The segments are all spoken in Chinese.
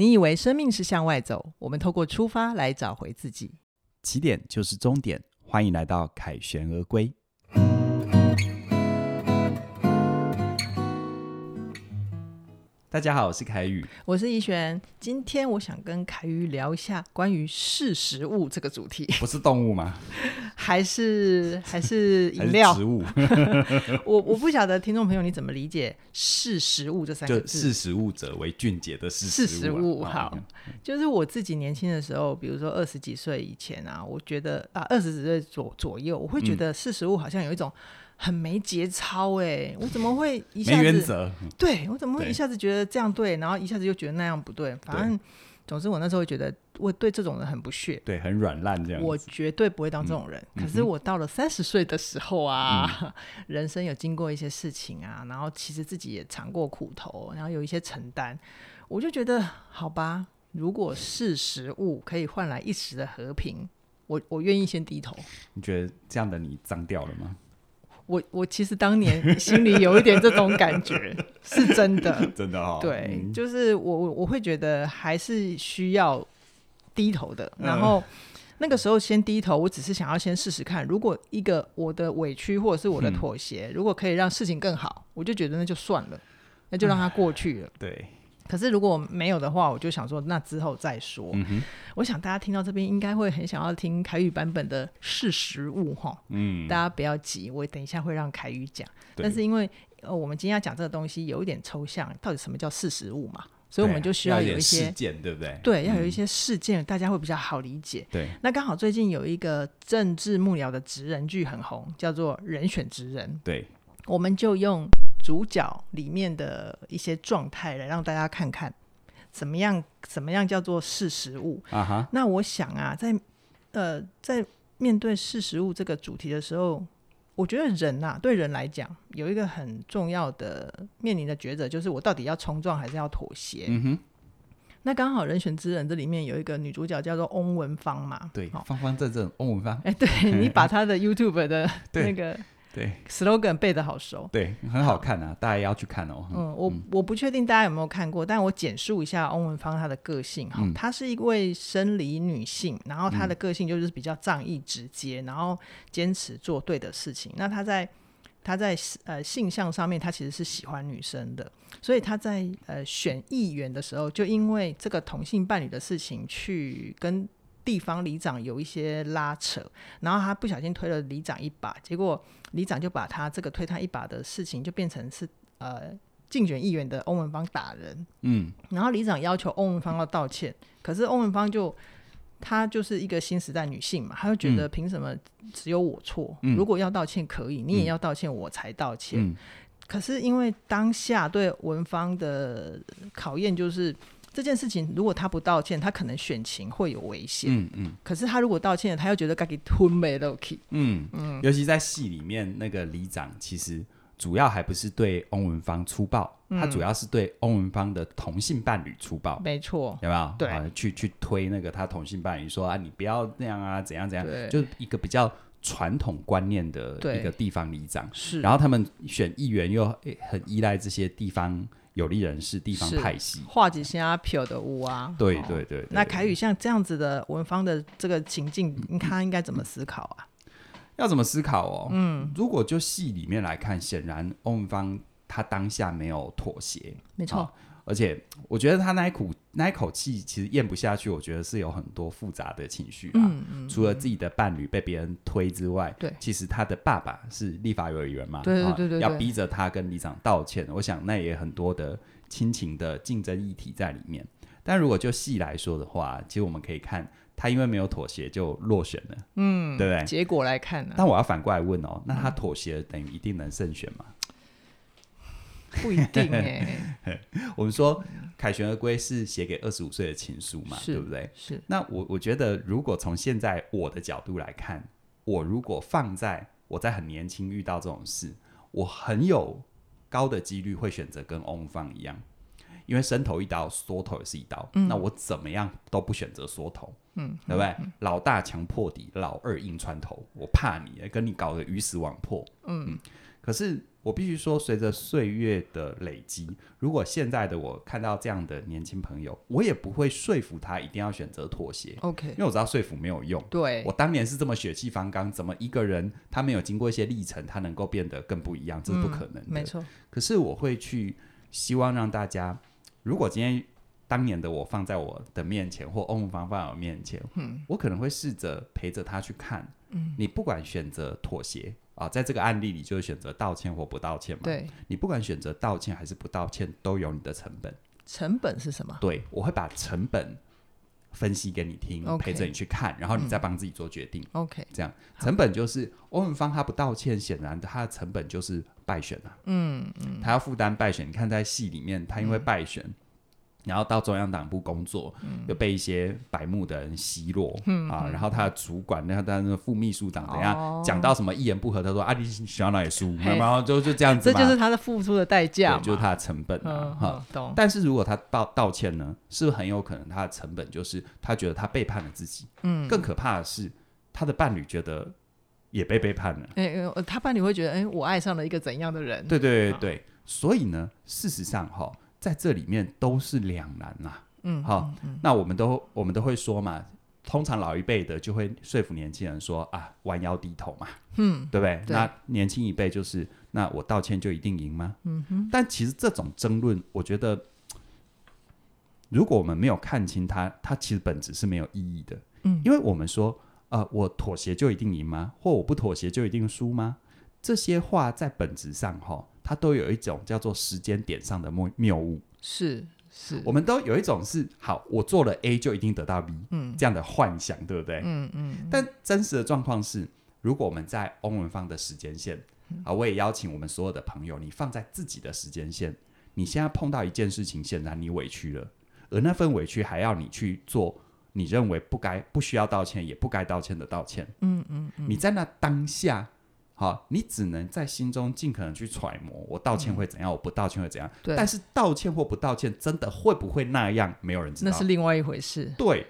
你以为生命是向外走，我们透过出发来找回自己。起点就是终点，欢迎来到凯旋而归。大家好，我是凯宇，我是怡璇。今天我想跟凯宇聊一下关于识食物这个主题。不是动物吗？还是 还是饮料？植物？我我不晓得听众朋友你怎么理解“识食物”这三个字？就识时务者为俊杰的识食物。识食物好，就是我自己年轻的时候，比如说二十几岁以前啊，我觉得啊，二十几岁左左右，我会觉得识食物好像有一种。很没节操哎、欸，我怎么会一下子？没原则。对，我怎么会一下子觉得这样对，然后一下子又觉得那样不对？反正，总之我那时候会觉得我对这种人很不屑，对，很软烂这样。我绝对不会当这种人。嗯、可是我到了三十岁的时候啊、嗯，人生有经过一些事情啊，然后其实自己也尝过苦头，然后有一些承担，我就觉得好吧，如果是食物可以换来一时的和平，我我愿意先低头。你觉得这样的你脏掉了吗？我我其实当年心里有一点这种感觉，是真的，真的哈、哦。对，嗯、就是我我会觉得还是需要低头的。然后那个时候先低头，我只是想要先试试看，如果一个我的委屈或者是我的妥协、嗯，如果可以让事情更好，我就觉得那就算了，那就让它过去了。嗯、对。可是如果没有的话，我就想说，那之后再说。嗯、我想大家听到这边应该会很想要听凯宇版本的事实物哈。嗯，大家不要急，我等一下会让凯宇讲。但是因为呃，我们今天要讲这个东西有一点抽象，到底什么叫事实物嘛？所以我们就需要有一些事件，对不对？对，要有一些事件，大家会比较好理解。对，那刚好最近有一个政治幕僚的职人剧很红，叫做《人选职人》。对，我们就用。主角里面的一些状态来让大家看看，怎么样？怎么样叫做识食物啊哈？那我想啊，在呃，在面对识食物这个主题的时候，我觉得人啊，对人来讲，有一个很重要的面临的抉择，就是我到底要冲撞还是要妥协？嗯哼。那刚好人选之人这里面有一个女主角叫做翁文芳嘛？对，方方正正，翁文芳。哎、欸，对你把 她的 YouTube 的那个。对，slogan 背的好熟，对，很好看啊，大家也要去看哦。嗯，我我不确定大家有没有看过，但我简述一下翁文芳她的个性哈、嗯，她是一位生理女性，然后她的个性就是比较仗义直接，然后坚持做对的事情。那她在她在呃性向上面，她其实是喜欢女生的，所以她在呃选议员的时候，就因为这个同性伴侣的事情去跟。地方里长有一些拉扯，然后他不小心推了里长一把，结果里长就把他这个推他一把的事情就变成是呃竞选议员的欧文芳打人，嗯，然后里长要求欧文芳要道歉，可是欧文芳就她就是一个新时代女性嘛，她就觉得凭什么只有我错？嗯，如果要道歉可以，你也要道歉，我才道歉。嗯，可是因为当下对文芳的考验就是。这件事情，如果他不道歉，他可能选情会有危险。嗯嗯。可是他如果道歉了，他又觉得该给吞没了。嗯嗯。尤其在戏里面，那个里长其实主要还不是对翁文芳粗暴，嗯，他主要是对翁文芳的同性伴侣粗暴。没错。有没有？对。啊，去去推那个他同性伴侣说啊，你不要那样啊，怎样怎样。对。就一个比较传统观念的一个地方里长。是。然后他们选议员又很依赖这些地方。有利人士、地方派系，画几些阿飘的屋啊。对对对，对，那凯宇像这样子的文芳的这个情境，你看他应该怎么思考啊？要怎么思考哦？嗯，如果就戏里面来看，显然欧文芳他当下没有妥协，没错。而且我觉得他那一股那一口气其实咽不下去，我觉得是有很多复杂的情绪啊。嗯嗯。除了自己的伴侣被别人推之外，对，其实他的爸爸是立法委员嘛，对对对对，要逼着他跟里长道歉。我想那也很多的亲情的竞争议题在里面。但如果就戏来说的话，其实我们可以看他因为没有妥协就落选了，嗯，对不对？结果来看呢？但我要反过来问哦，那他妥协等于一定能胜选吗？不一定哎、欸，我们说《凯旋而归》是写给二十五岁的情书嘛，对不对？是。那我我觉得，如果从现在我的角度来看，我如果放在我在很年轻遇到这种事，我很有高的几率会选择跟翁方一样，因为伸头一刀，缩头也是一刀，嗯、那我怎么样都不选择缩头，嗯，对不对？嗯、老大强破底，老二硬穿头，我怕你，跟你搞个鱼死网破，嗯，嗯，可是。我必须说，随着岁月的累积，如果现在的我看到这样的年轻朋友，我也不会说服他一定要选择妥协。OK，因为我知道说服没有用。对，我当年是这么血气方刚，怎么一个人他没有经过一些历程，他能够变得更不一样？这是不可能的。嗯，没错。可是我会去希望让大家，如果今天当年的我放在我的面前，或欧文芳放在我面前，嗯，我可能会试着陪着他去看。嗯，你不管选择妥协。啊，在这个案例里，就是选择道歉或不道歉嘛。对，你不管选择道歉还是不道歉，都有你的成本。成本是什么？对，我会把成本分析给你听，Okay. 陪着你去看，然后你再帮自己做决定。OK，这样成本就是欧文芳他不道歉，显然他的成本就是败选了，啊。嗯嗯，他要负担败选。你看在戏里面，他因为败选。嗯然后到中央党部工作，嗯、又被一些白目的人奚落、嗯、啊。然后他的主管，那他的副秘书长怎样、哦、讲到什么一言不合，他说啊，你喜欢哪里输，然后就就这样子。这就是他的付出的代价，对，就是他的成本哈、但是如果他道道歉呢，是不是很有可能他的成本就是他觉得他背叛了自己？嗯，更可怕的是他的伴侣觉得也被背叛了。哎，他伴侣会觉得，哎，我爱上了一个怎样的人？对对对对，所以呢，事实上哈。在这里面都是两难呐、啊，嗯，好，嗯、那我们都我们都会说嘛，通常老一辈的就会说服年轻人说啊，弯腰低头嘛，嗯，对不对？对，那年轻一辈就是，那我道歉就一定赢吗？嗯哼。但其实这种争论，我觉得，如果我们没有看清它，它其实本质是没有意义的，嗯，因为我们说，呃，我妥协就一定赢吗？或我不妥协就一定输吗？这些话在本质上，哈。它都有一种叫做时间点上的谬谬误，是是，我们都有一种是好，我做了 A 就一定得到 B，嗯，这样的幻想，对不对？嗯嗯。但真实的状况是，如果我们在欧文芳的时间线，啊，我也邀请我们所有的朋友，你放在自己的时间线，你现在碰到一件事情，显然你委屈了，而那份委屈还要你去做你认为不该、不需要道歉、也不该道歉的道歉，嗯嗯嗯，你在那当下。好，你只能在心中尽可能去揣摩，我道歉会怎样，嗯、我不道歉会怎样。对。但是道歉或不道歉，真的会不会那样？没有人知道。那是另外一回事。对，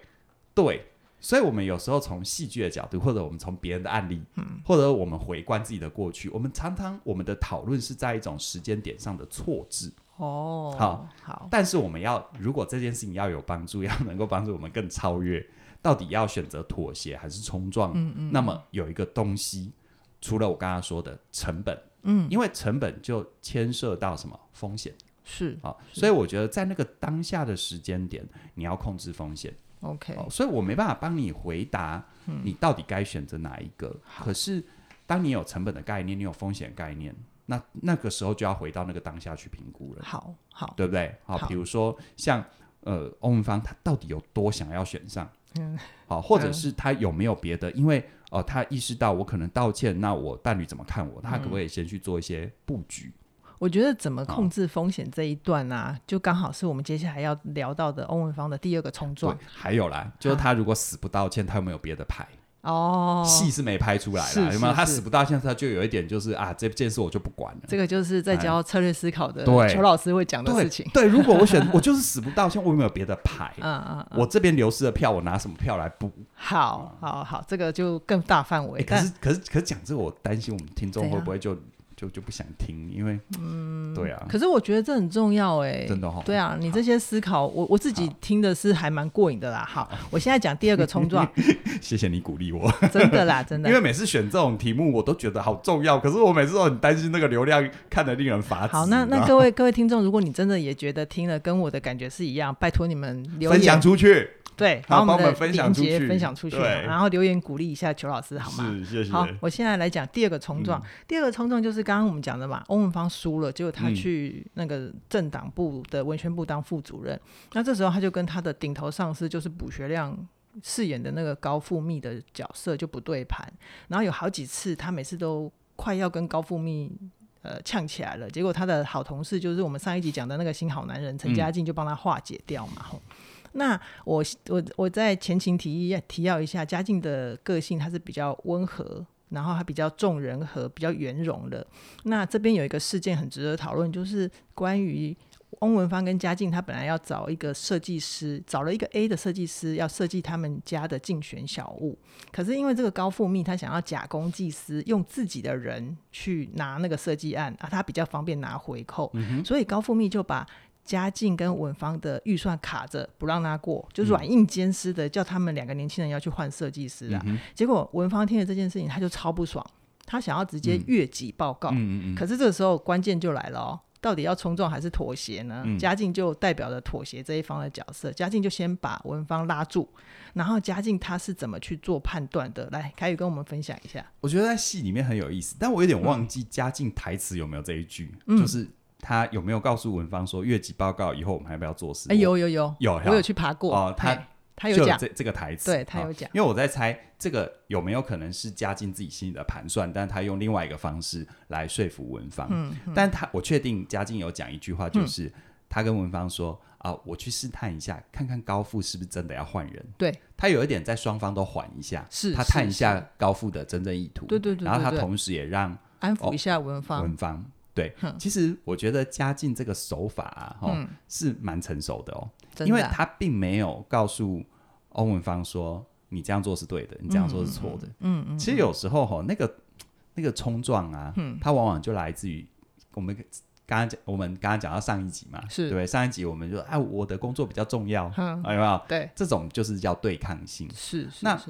对。所以，我们有时候从戏剧的角度，或者我们从别人的案例，嗯，或者我们回观自己的过去，我们常常我们的讨论是在一种时间点上的错置。哦。好，好。但是我们要，如果这件事情要有帮助，要能够帮助我们更超越，到底要选择妥协还是冲撞？嗯嗯。那么有一个东西。除了我刚刚说的成本，嗯，因为成本就牵涉到什么风险，是啊，所以我觉得在那个当下的时间点，你要控制风险，OK，所以我没办法帮你回答，你到底该选择哪一个。嗯。可是当你有成本的概念，你有风险概念，那那个时候就要回到那个当下去评估了。好，好，对不对？好，比如说像呃，欧文芳他到底有多想要选上？嗯，好，或者是他有没有别的？因为哦、呃，他意识到我可能道歉，那我伴侣怎么看我？他可不可以先去做一些布局？我觉得怎么控制风险这一段啊，就刚好是我们接下来要聊到的欧文芳的第二个冲撞。还有啦，就是他如果死不道歉，他有没有别的牌？哦，戏是没拍出来啦，有没有？他死不道歉，他就有一点就是啊，这件事我就不管了。这个就是在教策略思考的邱老师会讲的事情。对，对，如果我选，我就是死不道歉，我有没有别的牌？嗯嗯，我这边流失的票，我拿什么票来补？好，好，好，这个就更大范围。可是，可是，可是讲这个，我担心我们听众会不会就。就就不想听，因为嗯，对啊。可是我觉得这很重要哎，真的哈。对啊，你这些思考，我我自己听的是还蛮过瘾的啦。好，我现在讲第二个冲撞。谢谢你鼓励我。真的啦，真的。因为每次选这种题目，我都觉得好重要。可是我每次都很担心那个流量看得令人发指。好，那那各位各位听众，如果你真的也觉得听了跟我的感觉是一样，拜托你们留言分享出去。对，把我们的连接分享出去，然后留言鼓励一下裘老师，好吗？是，谢谢。好，我现在来讲第二个冲撞。嗯、第二个冲撞就是刚刚我们讲的嘛，欧文芳输了，结果他去那个政党部的文宣部当副主任。嗯、那这时候他就跟他的顶头上司，就是卜学亮饰演的那个高富密的角色就不对盘。然后有好几次，他每次都快要跟高富密呃呛起来了，结果他的好同事，就是我们上一集讲的那个新好男人陈嘉静，就帮他化解掉嘛。嗯那我我我在前情提要提要一下，嘉靖的个性他是比较温和然后他比较重人和，比较圆融的。那这边有一个事件很值得讨论，就是关于翁文芳跟嘉靖，他本来要找一个设计师，找了一个 A 的设计师，要设计他们家的竞选小物。可是因为这个高富密，他想要假公济私，用自己的人去拿那个设计案啊，他比较方便拿回扣，嗯、所以高富密就把。嘉靖跟文芳的预算卡着不让他过，就软硬兼施的叫他们两个年轻人要去换设计师啊。嗯、结果文芳听了这件事情，他就超不爽，他想要直接越级报告。嗯、可是这个时候关键就来了哦，到底要冲撞还是妥协呢？嗯、嘉靖就代表了妥协这一方的角色。嘉靖就先把文芳拉住，然后嘉靖他是怎么去做判断的？来，凯宇跟我们分享一下。我觉得在戏里面很有意思，但我有点忘记嘉靖台词有没有这一句，嗯、就是。他有没有告诉文芳说越级报告以后我们还要不要做事？哎、欸，有有有有，我有去爬过哦。他他有讲这这个台词，对他有讲。因为我在猜这个有没有可能是嘉靖自己心里的盘算，但他用另外一个方式来说服文芳。嗯，嗯，但他我确定嘉靖有讲一句话，就是、嗯、他跟文芳说啊，我去试探一下，看看高富是不是真的要换人。对，他有一点在双方都缓一下，是他探一下高富的真正意图。对对，对对对，然后他同时也让安抚一下文芳。哦、文芳。对，其实我觉得嘉靖这个手法啊，哦嗯、是蛮成熟的哦，的因为他并没有告诉欧文芳说你这样做是对的，你这样做是错的。嗯嗯。其实有时候哈、哦，那个那个冲撞啊，嗯，它往往就来自于我们刚刚讲，我们刚刚讲到上一集嘛，是对，上一集我们就说，哎，我的工作比较重要，嗯，有没有？对，这种就是叫对抗性。是是是。那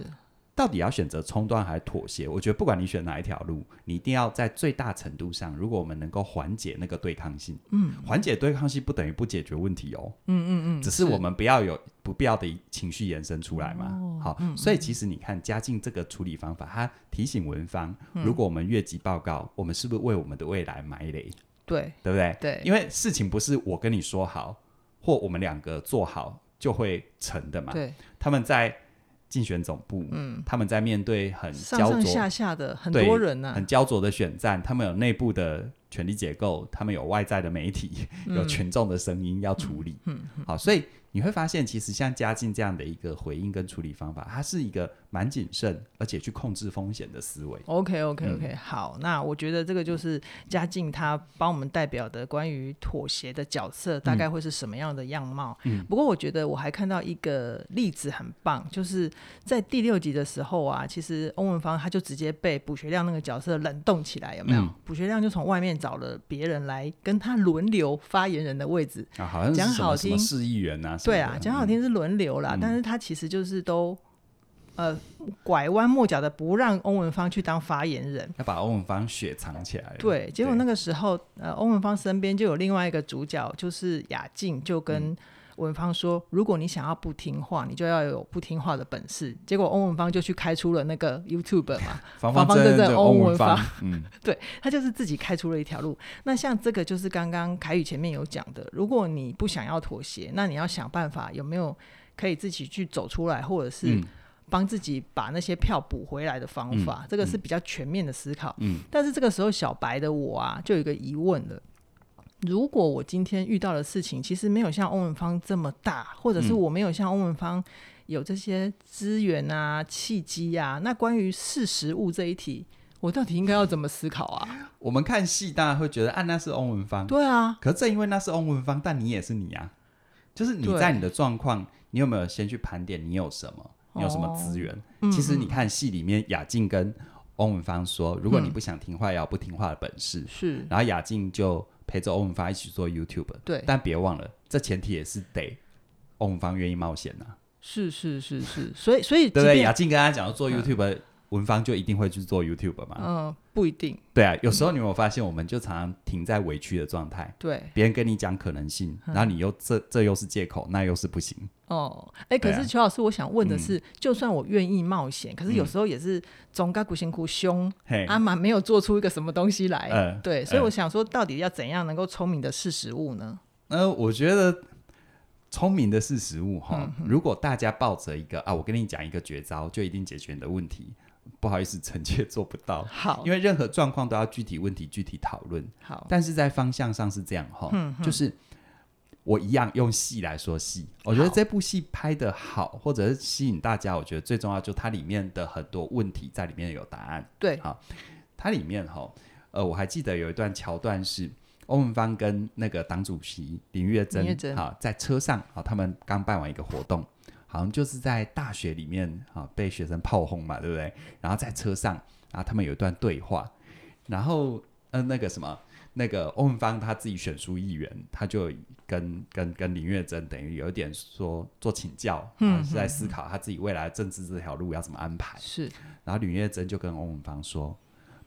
到底要选择冲断还是妥协？我觉得不管你选哪一条路，你一定要在最大程度上，如果我们能够缓解那个对抗性，嗯，缓解对抗性不等于不解决问题哦，嗯嗯嗯，只是我们不要有不必要的情绪延伸出来嘛。哦、好，嗯、所以其实你看嘉靖这个处理方法，他提醒文芳，嗯、如果我们越级报告，我们是不是为我们的未来埋雷？对，对不对？对，因为事情不是我跟你说好，或我们两个做好就会成的嘛。对，他们在。竞选总部，嗯，他们在面对很焦灼上上下下的很多人呐、啊，很焦灼的选战，他们有内部的权力结构，他们有外在的媒体，嗯、有群众的声音要处理，嗯，嗯嗯。好，所以。你会发现，其实像嘉靖这样的一个回应跟处理方法，它是一个蛮谨慎，而且去控制风险的思维。OK OK OK，、嗯、好，那我觉得这个就是嘉靖他帮我们代表的关于妥协的角色，大概会是什么样的样貌。嗯，不过我觉得我还看到一个例子很棒，就是在第六集的时候啊，其实翁文芳他就直接被卜学亮那个角色冷冻起来，有没有？嗯、卜学亮就从外面找了别人来跟他轮流发言人的位置啊，好像是什么什么市议员啊。对啊，讲好听是轮流啦，嗯、但是他其实就是都呃拐弯抹角的不让欧文芳去当发言人，要把欧文芳雪藏起来。对，结果那个时候呃欧文芳身边就有另外一个主角，就是雅静，就跟文芳说：“嗯、如果你想要不听话，你就要有不听话的本事。”结果欧文芳就去开出了那个 YouTube 嘛，方方正正欧文芳，嗯，对他就是自己开出了一条路。那像这个就是刚刚凯宇前面有讲的，如果你不想要妥协，那你要想办法有没有可以自己去走出来，或者是帮自己把那些票补回来的方法。嗯、这个是比较全面的思考。嗯，但是这个时候小白的我啊，就有一个疑问了。如果我今天遇到的事情其实没有像欧文芳这么大，或者是我没有像欧文芳有这些资源啊、契机啊，那关于识时务这一题，我到底应该要怎么思考啊？我们看戏当然会觉得，啊，那是欧文芳。对啊，可是正因为那是欧文芳，但你也是你啊，就是你在你的状况，你有没有先去盘点你有什么？你有什么资源？哦、其实你看戏里面，雅静跟欧文芳说，如果你不想听话，要不听话的本事。是、嗯，然后雅静就。陪着欧文芳一起做 YouTube，对，但别忘了，这前提也是得欧文芳愿意冒险呐、啊。是是是是，所以所以对不对？雅静跟他讲要做 YouTube，、嗯、文芳就一定会去做 YouTube 吗？嗯，不一定。对啊，有时候你有没有发现，我们就常常停在委屈的状态。对，别人跟你讲可能性，然后你又这这又是借口，那又是不行。哦，哎，可是邱老师，我想问的是，就算我愿意冒险，可是有时候也是总该苦心苦凶，阿玛没有做出一个什么东西来。嗯、对，所以我想说，到底要怎样能够聪明的识时务呢？呃，我觉得聪明的是食物哈，嗯、如果大家抱着一个啊，我跟你讲一个绝招，就一定解决你的问题。不好意思，臣妾做不到。好，因为任何状况都要具体问题具体讨论。好，但是在方向上是这样哈，嗯、就是。我一样用戏来说戏，我觉得这部戏拍的好，或者是吸引大家，我觉得最重要就它里面的很多问题在里面有答案。对，好，它里面哈，呃，我还记得有一段桥段是欧文芳跟那个党主席林月珍，好，在车上，好，他们刚办完一个活动，好像就是在大学里面啊，被学生炮轰嘛，对不对？然后在车上，然后他们有一段对话，然后呃，那个什么。那个欧文芳他自己选书议员，他就跟跟跟林月珍等于有一点说做请教，嗯，是在思考他自己未来政治这条路要怎么安排。是，然后林月珍就跟欧文芳说：“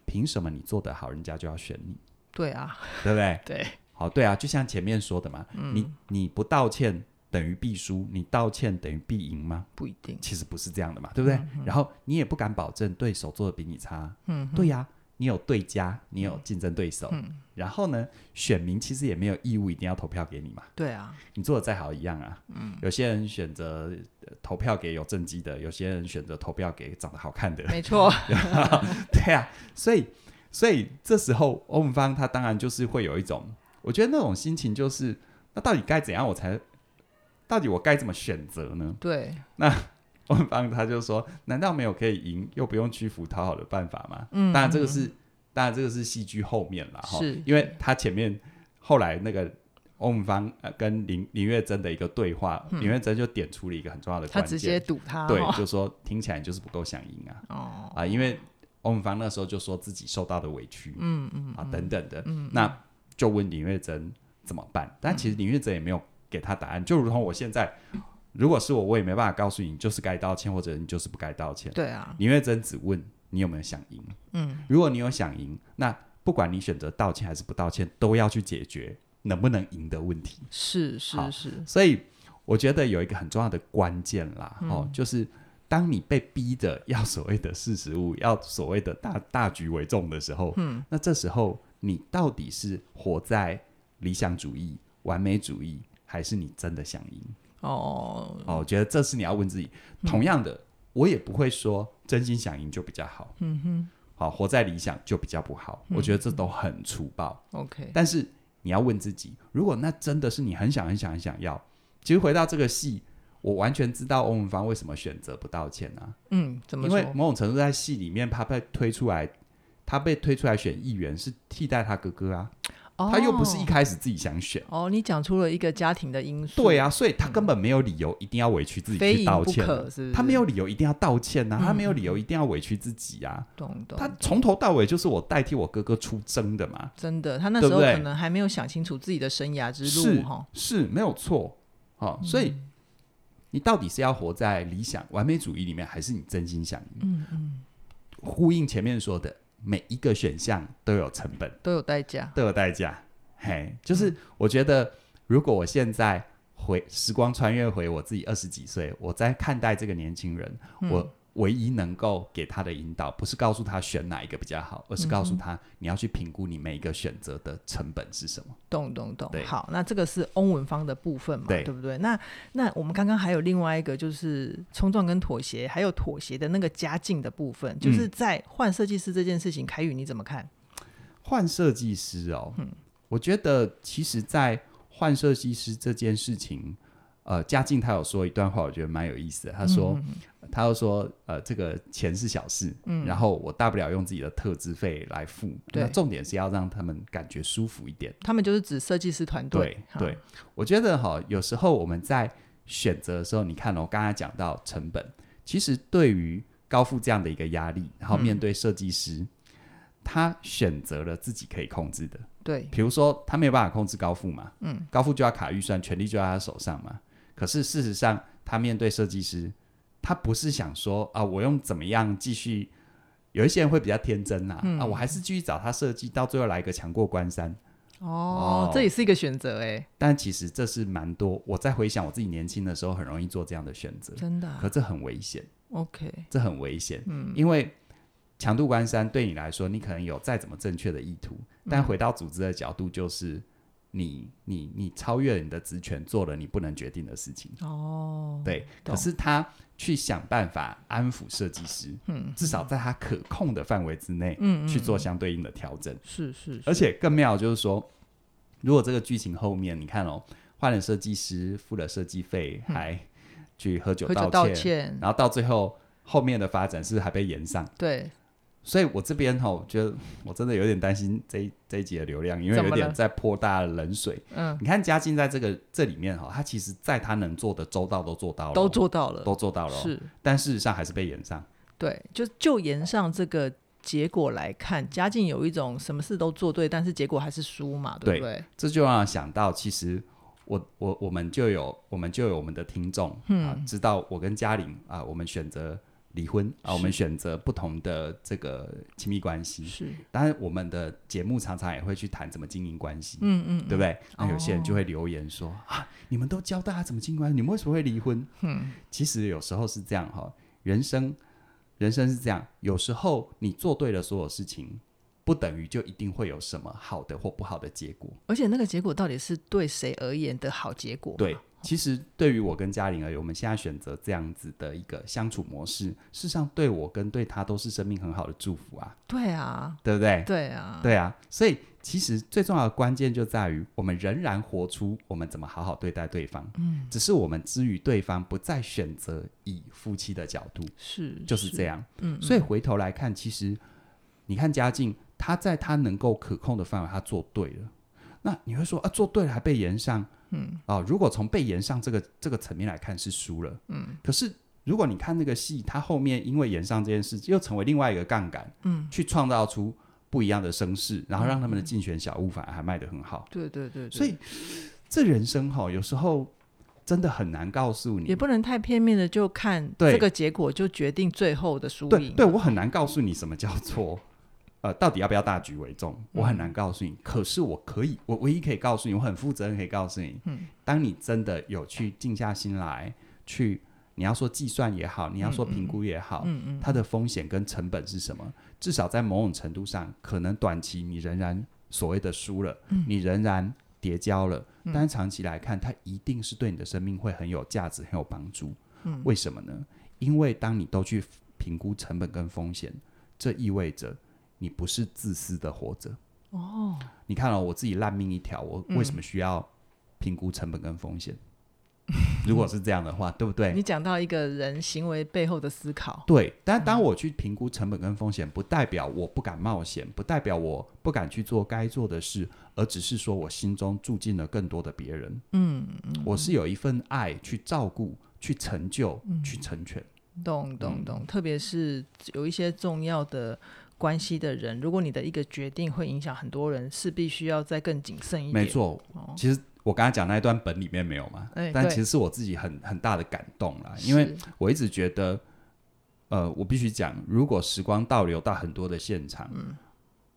凭什么你做得好，人家就要选你？”对啊，对不对？对，好，对啊，就像前面说的嘛，嗯、你你不道歉等于必输，你道歉等于必赢吗？不一定，其实不是这样的嘛，对不对？嗯、然后你也不敢保证对手做的比你差，嗯，对呀、啊。你有对家，你有竞争对手，嗯，然后呢，选民其实也没有义务一定要投票给你嘛。对啊，你做的再好一样啊。嗯，有些人选择投票给有政绩的，有些人选择投票给长得好看的。没错。对啊，所以所以这时候欧文芳他当然就是会有一种，我觉得那种心情就是，那到底该怎样我才，到底我该怎么选择呢？对，那。欧文芳他就说：“难道没有可以赢又不用屈服讨好的办法吗？”嗯，当然这个是，当然这个是戏剧后面了哈。是，因为他前面后来那个欧文芳呃跟林林月珍的一个对话，嗯，林月珍就点出了一个很重要的关键，他直接堵他，对，就说听起来就是不够想赢啊。哦，啊，因为欧文芳那时候就说自己受到的委屈，嗯嗯啊等等的，嗯，那就问林月珍怎么办？但其实林月珍也没有给他答案，就如同我现在。如果是我，我也没办法告诉你，你就是该道歉，或者你就是不该道歉。对啊，林月珍只问你有没有想赢。嗯，如果你有想赢，那不管你选择道歉还是不道歉，都要去解决能不能赢的问题。是是是，所以我觉得有一个很重要的关键啦，嗯、哦，就是当你被逼的要所谓的事实物，要所谓的大大局为重的时候，嗯，那这时候你到底是活在理想主义、完美主义，还是你真的想赢？哦哦，我觉得这是你要问自己。同样的，嗯、我也不会说真心想赢就比较好。嗯哼，好，活在理想就比较不好。嗯、我觉得这都很粗暴。OK，但是你要问自己，如果那真的是你很想很想很想要，其实回到这个戏，我完全知道欧文芳为什么选择不道歉啊。嗯，怎么说？因为某种程度在戏里面，他被推出来，他被推出来选议员是替代他哥哥啊。他又不是一开始自己想选哦，你讲出了一个家庭的因素。对啊，所以他根本没有理由一定要委屈自己去道歉，是是他没有理由一定要道歉呐、啊嗯，他没有理由一定要委屈自己啊。懂懂。他从头到尾就是我代替我哥哥出征的嘛。真的，他那时候可能还没有想清楚自己的生涯之路哈。是，是没有错。好、嗯，所以你到底是要活在理想完美主义里面，还是你真心想赢？嗯嗯。呼应前面说的。每一个选项都有成本，都有代价，都有代价。嘿，就是我觉得，如果我现在回时光穿越回我自己二十几岁，我在看待这个年轻人，嗯、我唯一能够给他的引导，不是告诉他选哪一个比较好，而是告诉他、嗯、你要去评估你每一个选择的成本是什么。懂懂懂。好，那这个是翁文芳的部分嘛，对，对不对？那那我们刚刚还有另外一个，就是冲撞跟妥协，还有妥协的那个家境的部分，就是在换设计师这件事情，凯宇你怎么看？换设计师哦，嗯，我觉得其实，在换设计师这件事情，呃，嘉靖他有说一段话，我觉得蛮有意思的。他说。嗯他又说：“呃，这个钱是小事，嗯，然后我大不了用自己的特资费来付。那重点是要让他们感觉舒服一点。他们就是指设计师团队。对，对，我觉得哈，有时候我们在选择的时候，你看我刚才讲到成本，其实对于高富这样的一个压力，然后面对设计师，嗯，他选择了自己可以控制的。对，比如说他没有办法控制高富嘛，嗯，高富就要卡预算，权力就在他手上嘛。可是事实上，他面对设计师。他不是想说啊，我用怎么样继续？有一些人会比较天真呐、啊嗯，啊，我还是继续找他设计，到最后来一个强过关山。哦，哦这也是一个选择哎。但其实这是蛮多，我在回想我自己年轻的时候，很容易做这样的选择。真的、啊？可这很危险。OK，这很危险。嗯，因为强度关山对你来说，你可能有再怎么正确的意图，但回到组织的角度就是。你你你超越了你的职权，做了你不能决定的事情。哦，对，可是他去想办法安抚设计师，嗯，至少在他可控的范围之内，嗯，去做相对应的调整。是是，而且更妙就是说，如果这个剧情后面你看哦，换了设计师，付了设计费，嗯、还去喝酒道歉，然后到最后后面的发展是是还被延上？对。所以我这边哈，我觉得我真的有点担心这一这一集的流量，因为有点在泼大的冷水。嗯，你看嘉靖在这个这里面哈，他其实在他能做的周到都做到了，都做到了，都做到了。是，但事实上还是被延上。对，就就延上这个结果来看，嘉靖有一种什么事都做对，但是结果还是输嘛，对不对？对，这就让我想到，其实我我我们就有我们就有我们的听众、嗯、啊，知道我跟嘉玲啊，我们选择。离婚啊，我们选择不同的这个亲密关系。是，当然我们的节目常常也会去谈怎么经营关系。嗯嗯，对不对？那有些人就会留言说、哦、啊，你们都教大家怎么经营关系，你们为什么会离婚？嗯，其实有时候是这样哈，人生人生是这样，有时候你做对了所有事情，不等于就一定会有什么好的或不好的结果。而且那个结果到底是对谁而言的好结果？对。其实对于我跟嘉玲而言，我们现在选择这样子的一个相处模式，事实上对我跟对他都是生命很好的祝福啊。对啊，对不对？对啊，对啊。所以其实最重要的关键就在于，我们仍然活出我们怎么好好对待对方。嗯，只是我们之于对方，不再选择以夫妻的角度，是就是这样。嗯，所以回头来看，其实你看嘉靖，他在他能够可控的范围，他做对了。那你会说啊，做对了还被延上？嗯。啊，如果从被延上这个这个层面来看是输了，嗯，可是如果你看那个戏，它后面因为延上这件事，又成为另外一个杠杆，嗯，去创造出不一样的声势，然后让他们的竞选小物反而还卖得很好，对对对，所以这人生哈，有时候真的很难告诉你，也不能太片面的就看这个结果就决定最后的输赢，对，对我很难告诉你什么叫做。呃，到底要不要大局为重？我很难告诉你。嗯、可是我可以，我唯一可以告诉你，我很负责任可以告诉你。嗯，当你真的有去静下心来，去你要说计算也好，你要说评估也好，嗯嗯，它的风险跟成本是什么？至少在某种程度上，可能短期你仍然所谓的输了，嗯、你仍然跌跤了，嗯、但长期来看，它一定是对你的生命会很有价值、很有帮助。嗯，为什么呢？因为当你都去评估成本跟风险，这意味着。你不是自私的活着哦。你看了、哦、我自己烂命一条，我为什么需要评估成本跟风险？嗯、如果是这样的话，对不对？你讲到一个人行为背后的思考，对。但当我去评估成本跟风险，不代表我不敢冒险，不代表我不敢去做该做的事，而只是说我心中住进了更多的别人。嗯，嗯，我是有一份爱去照顾、去成就、嗯、去成全。懂懂懂。嗯、特别是有一些重要的。关系的人，如果你的一个决定会影响很多人，是必须要再更谨慎一点。没错，哦、其实我刚才讲那一段本里面没有嘛，欸、但其实是我自己很很大的感动啦，因为我一直觉得，呃，我必须讲，如果时光倒流到很多的现场，嗯、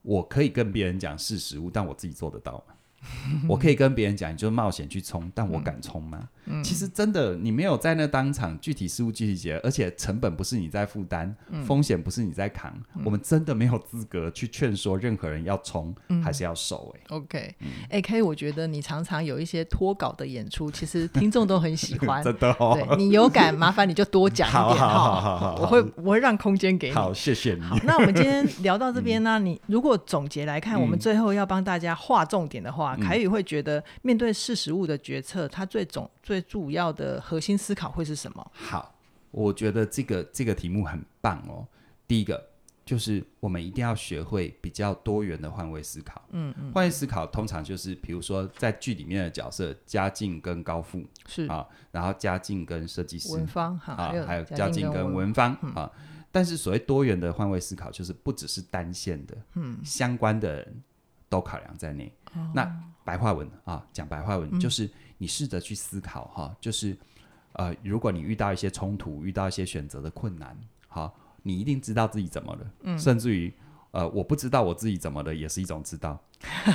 我可以跟别人讲是食物，但我自己做得到吗？我可以跟别人讲，你就冒险去冲，但我敢冲吗？嗯、其实真的，你没有在那当场具体事务具体结，而且成本不是你在负担，嗯、风险不是你在扛，嗯、我们真的没有资格去劝说任何人要冲、嗯、还是要守、欸。哎，OK，哎，K，我觉得你常常有一些脱稿的演出，其实听众都很喜欢。真的哦，对你有感，麻烦你就多讲一点哈。我会我会让空间给你。好，谢谢你。好，那我们今天聊到这边呢，嗯、你如果总结来看，嗯、我们最后要帮大家划重点的话。凯宇会觉得，面对识时务的决策，他最总最主要的核心思考会是什么？好，我觉得这个这个题目很棒哦。第一个就是我们一定要学会比较多元的换位思考。嗯嗯，换位思考通常就是，比如说在剧里面的角色，嘉靖跟高富是啊，然后嘉靖跟设计师文芳啊，还有嘉靖跟文芳啊。但是所谓多元的换位思考，就是不只是单线的，嗯，相关的人都考量在内。那白话文啊，讲白话文、嗯、就是你试着去思考哈，就是呃，如果你遇到一些冲突，遇到一些选择的困难，好，你一定知道自己怎么了，嗯、甚至于呃，我不知道我自己怎么了，也是一种知道，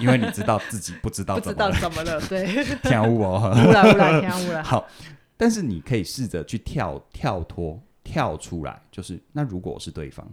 因为你知道自己不知道怎么了，不知道怎么了，对，跳舞哦，乌来乌啦跳舞了，好，但是你可以试着去跳跳脱跳出来，就是那如果我是对方，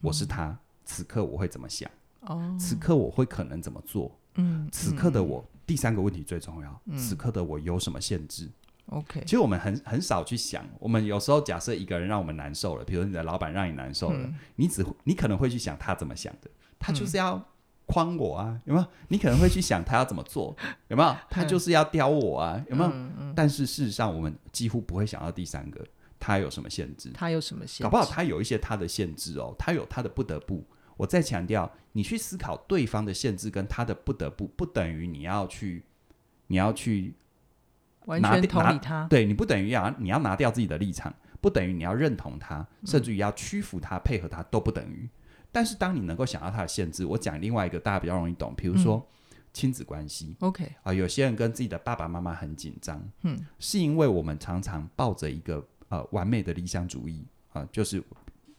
我是他，嗯、此刻我会怎么想？哦，此刻我会可能怎么做？嗯，此刻的我，嗯、第三个问题最重要。嗯、此刻的我有什么限制？OK，其实我们很很少去想。我们有时候假设一个人让我们难受了，比如你的老板让你难受了，嗯、你只你可能会去想他怎么想的。他就是要诓我啊，有没有？你可能会去想他要怎么做，有没有？他就是要刁我啊，有没有？嗯嗯、但是事实上，我们几乎不会想到第三个，他有什么限制？他有什么限制？搞不好他有一些他的限制哦，他有他的不得不。我再强调，你去思考对方的限制跟他的不得不，不等于你要去，你要去完全同理他。对，你不等于要你要拿掉自己的立场，不等于你要认同他，甚至于要屈服他、配合他，都不等于。但是，当你能够想到他的限制，我讲另外一个大家比较容易懂，比如说、嗯、亲子关系。OK 啊，有些人跟自己的爸爸妈妈很紧张，嗯，是因为我们常常抱着一个呃完美的理想主义啊、呃，就是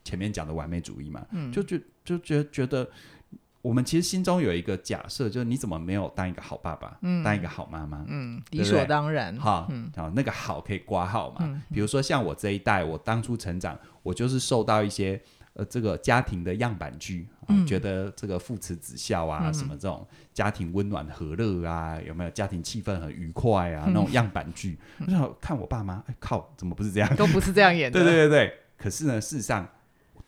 前面讲的完美主义嘛，嗯，就觉就觉得觉得我们其实心中有一个假设，就是你怎么没有当一个好爸爸，嗯，当一个好妈妈，嗯，理所当然，哈，嗯，好，那个好可以挂号嘛，嗯，比如说像我这一代，我当初成长，我就是受到一些。呃，这个家庭的样板剧，啊嗯、觉得这个父慈子孝啊，嗯、什么这种家庭温暖和乐啊，有没有家庭气氛很愉快啊？嗯、那种样板剧，然后、嗯、看我爸妈，哎靠，怎么不是这样？都不是这样演的。对对对对。可是呢，事实上，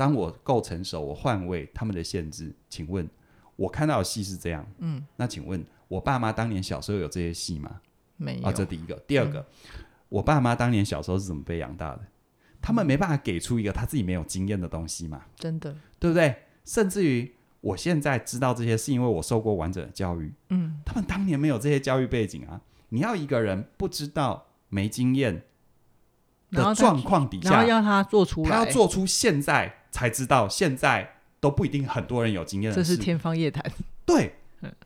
当我够成熟，我换位他们的限制，请问，我看到的戏是这样。嗯。那请问，我爸妈当年小时候有这些戏吗？没有。啊，这第一个。第二个，嗯、我爸妈当年小时候是怎么被养大的？他们没办法给出一个他自己没有经验的东西嘛？真的，对不对？甚至于我现在知道这些，是因为我受过完整的教育。嗯，他们当年没有这些教育背景啊！你要一个人不知道、没经验的状况底下，然后要他做出来，他要做出现在才知道，现在都不一定很多人有经验，这是天方夜谭。对，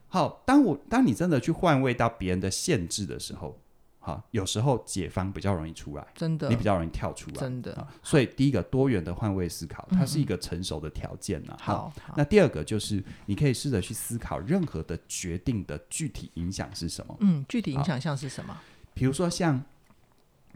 好，当我当你真的去换位到别人的限制的时候。好，有时候解方比较容易出来，真的，你比较容易跳出来，真的。所以第一个多元的换位思考，它是一个成熟的条件呐。好，那第二个就是你可以试着去思考任何的决定的具体影响是什么。嗯，具体影响像是什么？比如说像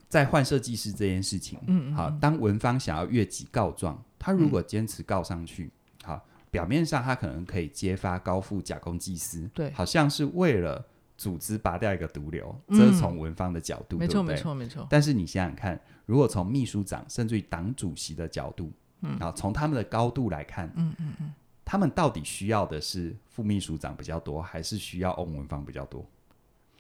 在换设计师这件事情，嗯，好，当文方想要越级告状，他如果坚持告上去，好，表面上他可能可以揭发高富假公济私，对，好像是为了。组织拔掉一个毒瘤，这是从文方的角度，没错，没错，没错。但是你想想看，如果从秘书长甚至于党主席的角度，嗯，好从他们的高度来看，嗯嗯嗯，他们到底需要的是副秘书长比较多，还是需要翁文方比较多？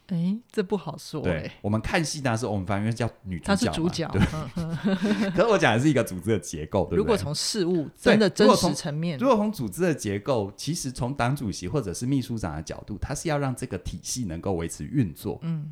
哎，这不好说。对，我们看戏当然是翁文方，因为叫女主角，她是主角。对。可是我讲的是一个组织的结构，对不对？如果从事物真的真实层面，如果从组织的结构，其实从党主席或者是秘书长的角度，他是要让这个体系能够维持运作，嗯，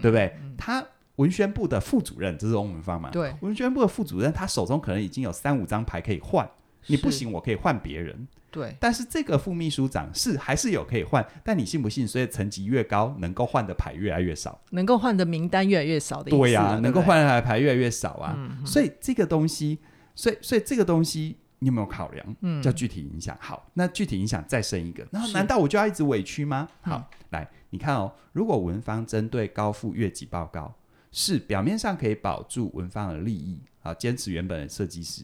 对不对？他文宣部的副主任，这是翁文芳嘛？对，文宣部的副主任，他手中可能已经有三五张牌可以换，你不行，我可以换别人。对，但是这个副秘书长是还是有可以换，但你信不信？所以层级越高，能够换的牌越来越少，能够换的名单越来越少的意思。对呀、能够换的牌越来越少啊。嗯、所以这个东西，所以所以这个东西，你有没有考量？嗯，叫具体影响。好，那具体影响再生一个，那难道我就要一直委屈吗？好，嗯、来，你看哦，如果文方针对高富越级报告，是表面上可以保住文方的利益啊，坚持原本的设计师，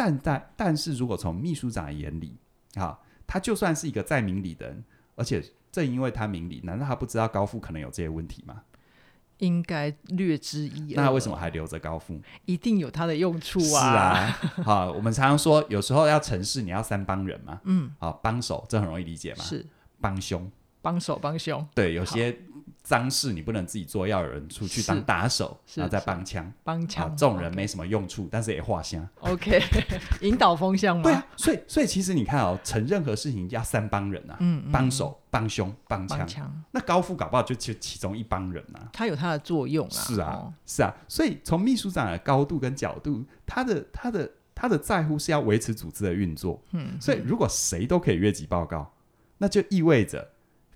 但但但是如果从秘书长的眼里，啊。他就算是一个在明理的人，而且正因为他明理，难道他不知道高富可能有这些问题吗？应该略知一二。那为什么还留着高富？一定有他的用处啊！是啊，好，我们常常说，有时候要成事，你要三帮人嘛。嗯，好，帮手这很容易理解嘛。是帮凶，帮手帮凶。对，有些。脏事你不能自己做，要有人出去当打手，然后再帮腔。帮腔，这种人没什么用处，但是也画香。OK，引导风向吗。对啊，所以所以其实你看哦，成任何事情要三帮人啊，嗯，帮手、帮凶、帮腔。那高富搞不好就其其中一帮人啊，他有他的作用啊。是啊，是啊，所以从秘书长的高度跟角度，他的他的他的在乎是要维持组织的运作。嗯，所以如果谁都可以越级报告，那就意味着。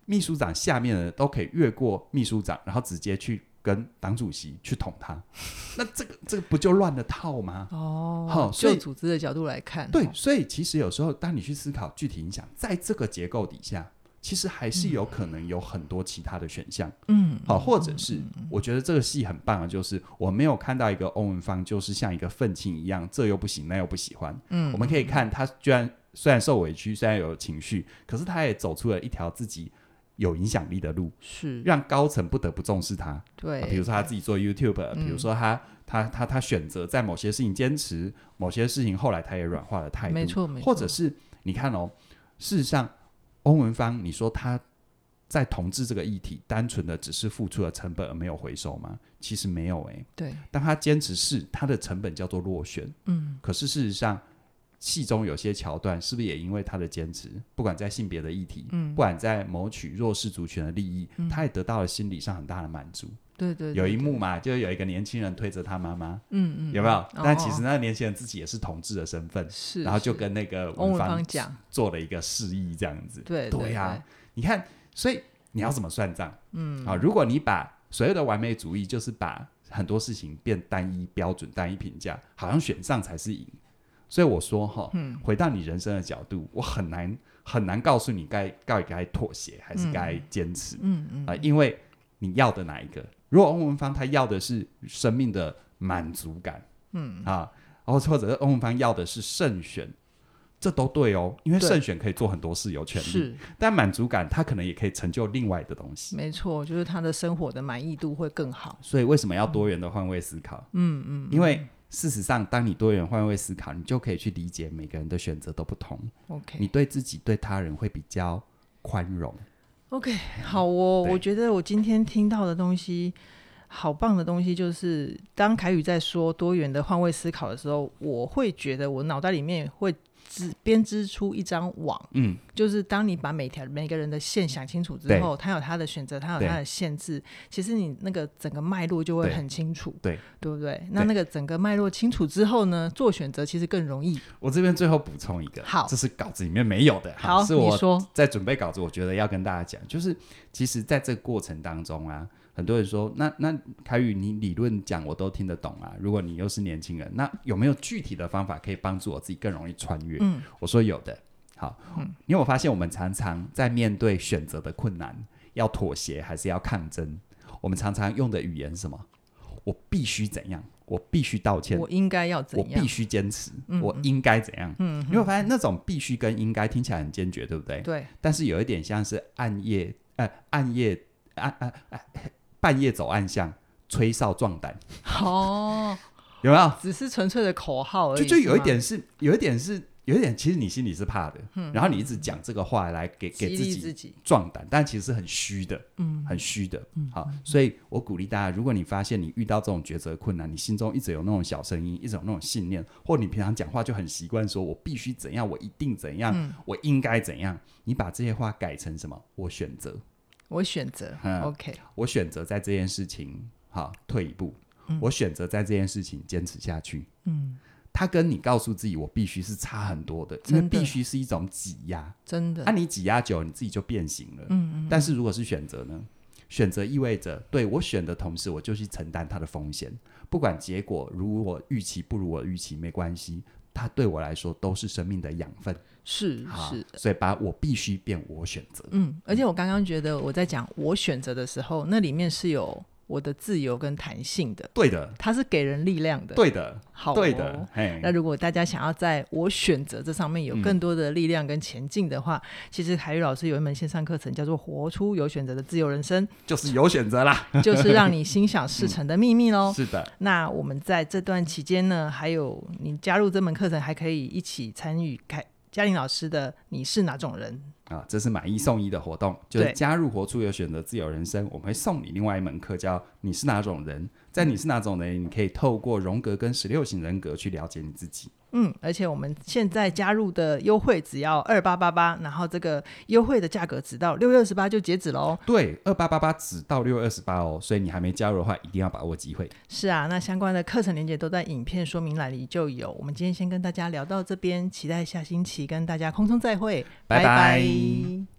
秘书长下面的都可以越过秘书长，然后直接去跟党主席去捅他，那这个这个不就乱了套吗？哦，好，就组织的角度来看，对，所以其实有时候当你去思考具体影响，在这个结构底下，其实还是有可能有很多其他的选项。嗯，好，或者是我觉得这个戏很棒啊，就是我没有看到一个欧文芳就是像一个愤青一样，这又不行，那又不喜欢。嗯，我们可以看他居然虽然受委屈，虽然有情绪，可是他也走出了一条自己。有影响力的路是。让高层不得不重视他，对，比如说他自己做 YouTube，比、嗯、如说他他他他选择在某些事情坚持，某些事情后来他也软化了态度，没错没错，或者是你看哦，事实上欧文芳，你说他在同志这个议题，单纯的只是付出了成本而没有回收吗？其实没有诶、欸。对，但他坚持是他的成本叫做落选，嗯，可是事实上。戏中有些桥段，是不是也因为他的坚持？不管在性别的议题，嗯，不管在谋取弱势族群的利益，嗯，他也得到了心理上很大的满足。对对，对，有一幕嘛，就有一个年轻人推着他妈妈，嗯嗯，有没有？哦、但其实那个年轻人自己也是同志的身份，是，然后就跟那个翁文芳讲，做了一个示意，这样子。对对呀、啊，你看，所以你要怎么算账？嗯，啊，如果你把所有的完美主义，就是把很多事情变单一标准、单一评价，好像选上才是赢。所以我说哈，回到你人生的角度，我很难很难告诉你该该该妥协还是该坚持，嗯嗯啊，因为你要的哪一个？如果翁文芳他要的是生命的满足感，嗯。啊，然后或者是翁文芳要的是胜选，这都对哦，因为胜选可以做很多事，有权利，是，但满足感他可能也可以成就另外的东西，没错，就是他的生活的满意度会更好。所以为什么要多元的换位思考？嗯嗯，因为。事实上，当你多元换位思考，你就可以去理解每个人的选择都不同。OK，你对自己、对他人会比较宽容。OK，好哦，我觉得我今天听到的东西，好棒的东西，就是当凯宇在说多元的换位思考的时候，我会觉得我脑袋里面会。织编织出一张网，嗯，就是当你把每条每个人的线想清楚之后，他有他的选择，他有他的限制，其实你那个整个脉络就会很清楚，对，对不对？那那个整个脉络清楚之后呢，做选择其实更容易。我这边最后补充一个，好，这是稿子里面没有的，好，是我你说在准备稿子，我觉得要跟大家讲，就是其实在这个过程当中啊。很多人说，那那凯宇，你理论讲我都听得懂啊。如果你又是年轻人，那有没有具体的方法可以帮助我自己更容易穿越？嗯，我说有的。好，嗯，因为我发现我们常常在面对选择的困难，要妥协还是要抗争，我们常常用的语言是什么？我必须怎样？我必须道歉？我应该要怎样？我必须坚持？嗯，我应该怎样？嗯，你会发现那种必须跟应该听起来很坚决，对不对？对。但是有一点像是暗夜，呃，暗夜，暗暗暗。半夜走暗巷，吹哨壮胆。哦，有没有？只是纯粹的口号而已。就就有一点是，有一点是，有一点，其实你心里是怕的。嗯。然后你一直讲这个话来给给自己壮胆，但其实是很虚的。嗯。很虚的。嗯。好，所以我鼓励大家，如果你发现你遇到这种抉择困难，你心中一直有那种小声音，一直有那种信念，或你平常讲话就很习惯说“我必须怎样，我一定怎样，嗯、我应该怎样”，你把这些话改成什么？我选择。我选择、嗯、OK，我选择在这件事情好退一步，嗯、我选择在这件事情坚持下去。嗯，他跟你告诉自己我必须是差很多的，因为必须是一种挤压，真的。那、啊、你挤压久了，你自己就变形了。嗯嗯。但是如果是选择呢？选择意味着对我选的同时，我就去承担它的风险，不管结果如我预期不如我预期没关系，它对我来说都是生命的养分。是是，所以把我必须变我选择。嗯，而且我刚刚觉得我在讲我选择的时候，那里面是有我的自由跟弹性的。对的，它是给人力量的。对的，好、哦，对的。那如果大家想要在我选择这上面有更多的力量跟前进的话，嗯、其实凯宇老师有一门线上课程叫做《活出有选择的自由人生》，就是有选择啦，就是让你心想事成的秘密喽、嗯。是的。那我们在这段期间呢，还有你加入这门课程，还可以一起参与开。嘉玲老师的你是哪种人啊？这是买一送一的活动，就是加入活出有选择自由人生，我们会送你另外一门课，叫你是哪种人。在你是哪种人，你可以透过荣格跟十六型人格去了解你自己。嗯，而且我们现在加入的优惠只要二八八八，然后这个优惠的价格只到六月二十八就截止喽。对，二八八八只到六月二十八哦，所以你还没加入的话，一定要把握机会。是啊，那相关的课程链接都在影片说明栏里就有。我们今天先跟大家聊到这边，期待下星期跟大家空中再会，拜拜。拜拜。